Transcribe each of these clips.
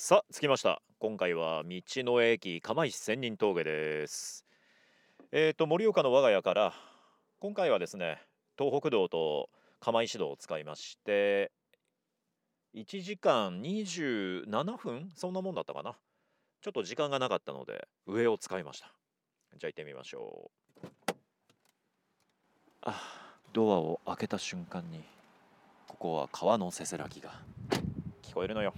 さあ着きました。今回は道の駅釜石千人峠です。えーと盛岡の我が家から今回はですね東北道と釜石道を使いまして1時間27分そんなもんだったかな。ちょっと時間がなかったので上を使いました。じゃあ行ってみましょう。あドアを開けた瞬間にここは川のせせらぎが。聞こえるのよ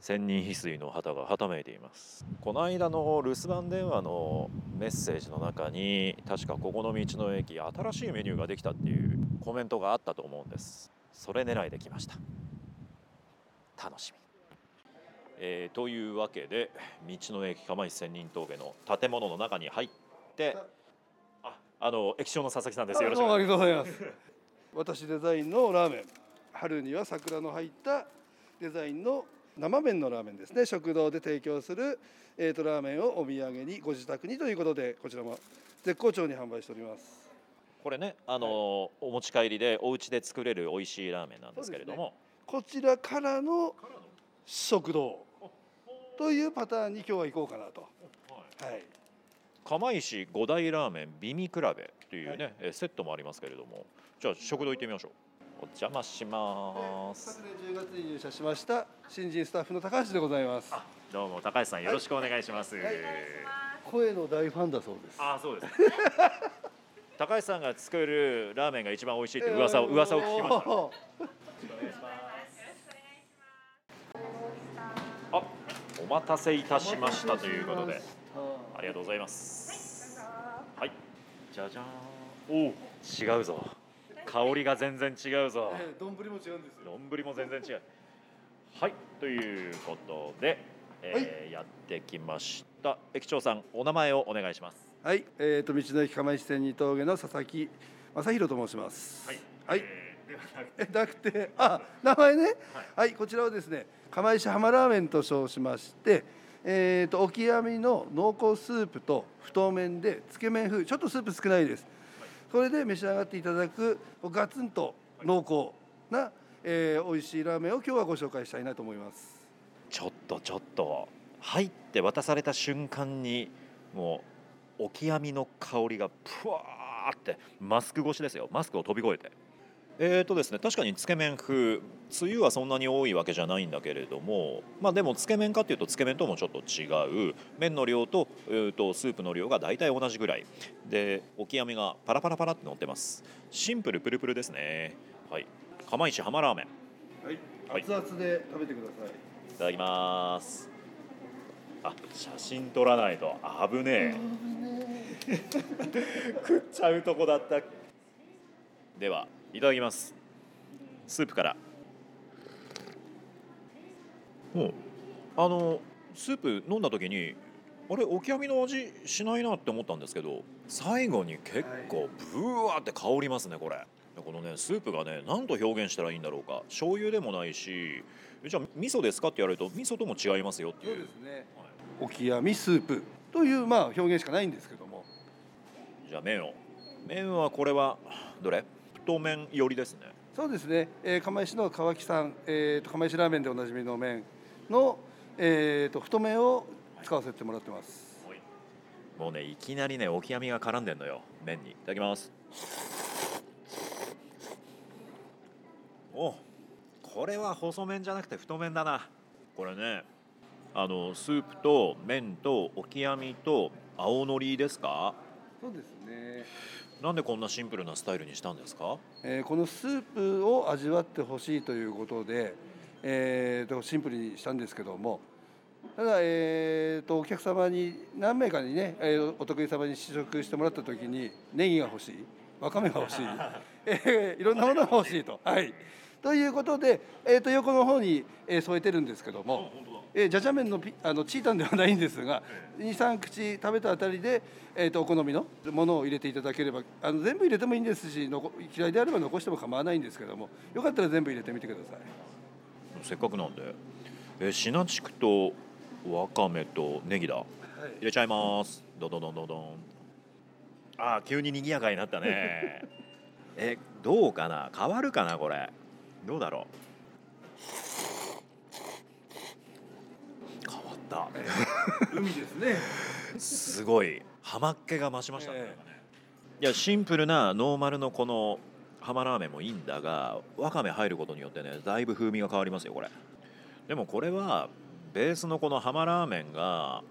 千人翡翠の旗がはためいています。この間の留守番電話のメッセージの中に確かここの道の駅新しいメニューができたっていうコメントがあったと思うんです。それ狙いできました。楽しみ。えーというわけで道の駅釜石千人峠の建物の中に入ってああの駅長の佐々木さんです。よろしくあお願いりがとうございます。私デザインのラーメン。春には桜の入ったデザインの生麺のラーメンですね。食堂で提供するえーとラーメンをお土産にご自宅にということでこちらも絶好調に販売しております。これねあの、お持ち帰りでお家で作れる美味しいラーメンなんですけれども、こちらからの食堂というパターンに今日は行こうかなと。はい。釜石五大ラーメン美味比べというね、えセットもありますけれどもじゃあ食堂行ってみましょうお邪魔します。昨年10月に入社しました新人スタッフの高橋でございます。どうも高橋さんよろしくお願いします、声の大ファンだそうです。あそうです高橋さんが作るラーメンが一番美味しいって噂を噂を聞きました。た。あお待たせいたしましたということでありがとうございます。はいじゃじゃーん。おお違うぞ香りが全然違うぞええ丼も違うんですよ。丼も全然違うはいということで、えーやってきました駅長さんお名前をお願いしますはい、えー、と道の駅釜石線二峠の佐々木正弘と申します。はい。えーではなくてえなくて、あ、名前ね。はい、こちらはですね、釜石浜ラーメンと称しまして。えー、とオキアミの濃厚スープと太麺でつけ麺風ちょっとスープ少ないです、それで召し上がっていただくガツンと濃厚な、えー、美味しいラーメンを今日はご紹介したいなと思います。ちょっとちょっと入って渡された瞬間にもうオキアミの香りがプワーってマスク越しですよ。マスクを飛び越えて。えーとですね確かにつけ麺風つゆはそんなに多いわけじゃないんだけれどもまあでもつけ麺かっていうとつけ麺ともちょっと違う。麺の量と,、えーとスープの量が大体同じぐらい。でオキアミがパラパラパラって乗ってます。シンプルプルプルですね。はい。釜石浜ラーメン。はい、はい。熱々で食べてください。いただきます。あ写真撮らないと。危ねえ。食っちゃうとこだった。ではいただきます。スープから。う。んあのスープ飲んだ時にあれオキアミの味しないなって思ったんですけど最後に結構ブワーって香りますねこれ。このねスープがね何と表現したらいいんだろうか。醤油でもないしえじゃあ味噌ですかって言われると味噌とも違いますよっていう。そうですね。オキアミスープ。というまあ表現しかないんですけども。じゃあ麺を。麺はこれはどれ？太麺寄りですねそうですね、えー、釜石の川木さん、えー、と釜石ラーメンでおなじみの麺の、えー、と太麺を使わせてもらってます、もうねいきなりねオキアミが絡んでんのよ麺にいただきますおこれは細麺じゃなくて太麺だなこれねあのスープと麺とオキアミと青のりですかそうですね、なんでこんなシンプルなスタイルにしたんですか？えーこのスープを味わってほしいということで、えー、とシンプルにしたんですけどもただ、えー、とお客様に何名かにね、えーお得意様に試食してもらった時にネギが欲しいわかめが欲しい、えーいろんなものが欲しいと。はいということで、えー、と横の方に、えー添えてるんですけども、えー、じゃじゃ麺のピあのチータンではないんですが23口食べたあたりで、えー、とお好みのものを入れていただければあの全部入れてもいいんですし嫌いであれば残しても構わないんですけどもよかったら全部入れてみてください。せっかくなんでえシナチクとわかめとネギだ。入れちゃいます。どどどんどどんあー急に賑やかになったね。えどうかな？変わるかなこれどうだろった。海ですね。すごい。浜っ気が増しましたね、えいやシンプルなノーマルのこの浜ラーメンもいいんだがわかめ入ることによってねだいぶ風味が変わりますよこれ。でもこれはベースのこの浜ラーメンが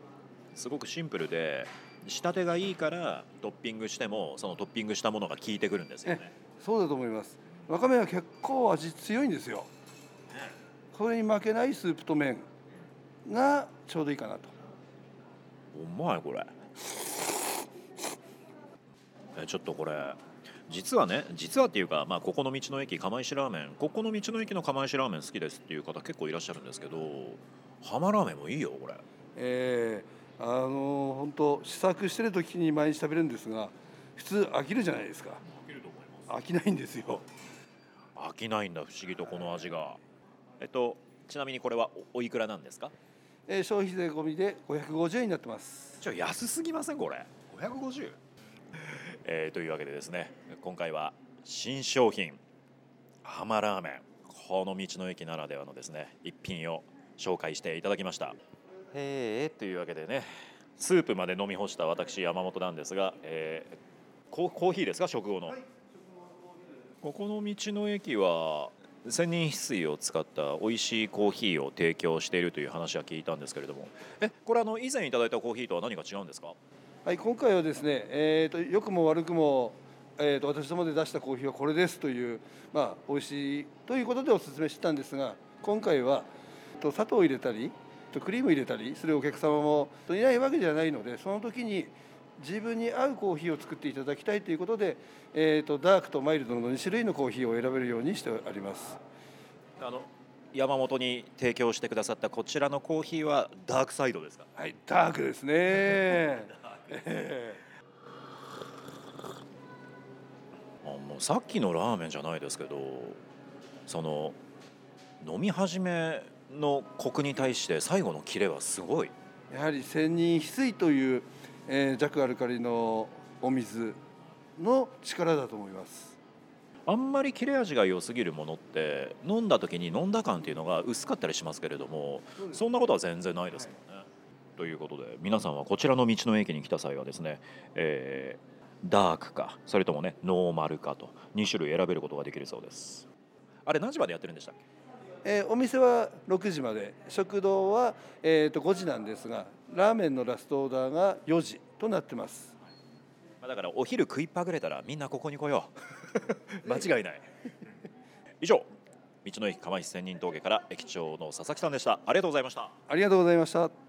すごくシンプルで仕立てがいいからトッピングしてもそのトッピングしたものが効いてくるんですよね。そうだと思いますわかめは結構味強いんですよ。これに負けないスープと麺がちょうどいいかなと。うまいこれ。えちょっとこれ実はね実はっていうか、まあ、ここの道の駅釜石ラーメンここの道の駅の釜石ラーメン好きですっていう方結構いらっしゃるんですけど浜ラーメンもいいよこれ。えー、あの本当試作してる時に毎日食べるんですが普通飽きるじゃないですか。飽きないんですよ飽きないんだ不思議とこの味が。えっとちなみにこれはおおいくらなんですか？えー消費税込みで550円になってます。ちょ安すぎませんこれ？550 えーというわけでですね今回は新商品。浜ラーメン。この道の駅ならではのですね一品を紹介していただきました。えーというわけでねスープまで飲み干した私山本なんですが、えーコーコーヒーですか？食後の、ここの道の駅は千人翡翠を使った美味しいコーヒーを提供しているという話は聞いたんですけれども。えこれあの以前いただいたコーヒーとは何が違うんですか？はい今回はですね、えー、と良くも悪くも、えー、と私どもで出したコーヒーはこれですというまあ美味しいということでお勧めしてたんですが今回はと砂糖を入れたりクリームを入れたりするお客様もいないわけじゃないのでその時に自分に合うコーヒーを作っていただきたいということで、えー、とダークとマイルドの2種類のコーヒーを選べるようにしてあります。あの山本に提供してくださったこちらのコーヒーはダークサイドですか？はい、ダークですね。え あもうさっきのラーメンじゃないですけどその飲み始めのコクに対して最後のキレはすごいーやはり千人翡翠という、えー弱アルカリのお水の力だと思います。あんまり切れ味が良すぎるものって飲んだ時に飲んだ感っていうのが薄かったりしますけれどもそんなことは全然ないですもんね。ということで皆さんはこちらの道の駅に来た際はですね、えーダークかそれともねノーマルかと2種類選べることができるそうです。あれ何時までやってるんでしたっけ？えーお店は6時まで食堂は、えー、と5時なんですがラーメンのラストオーダーが4時となってます。まあだからお昼食いっぱぐれたらみんなここに来よう。間違いない。以上道の駅釜石仙人峠から駅長の佐々木さんでした。ありがとうございました。ありがとうございました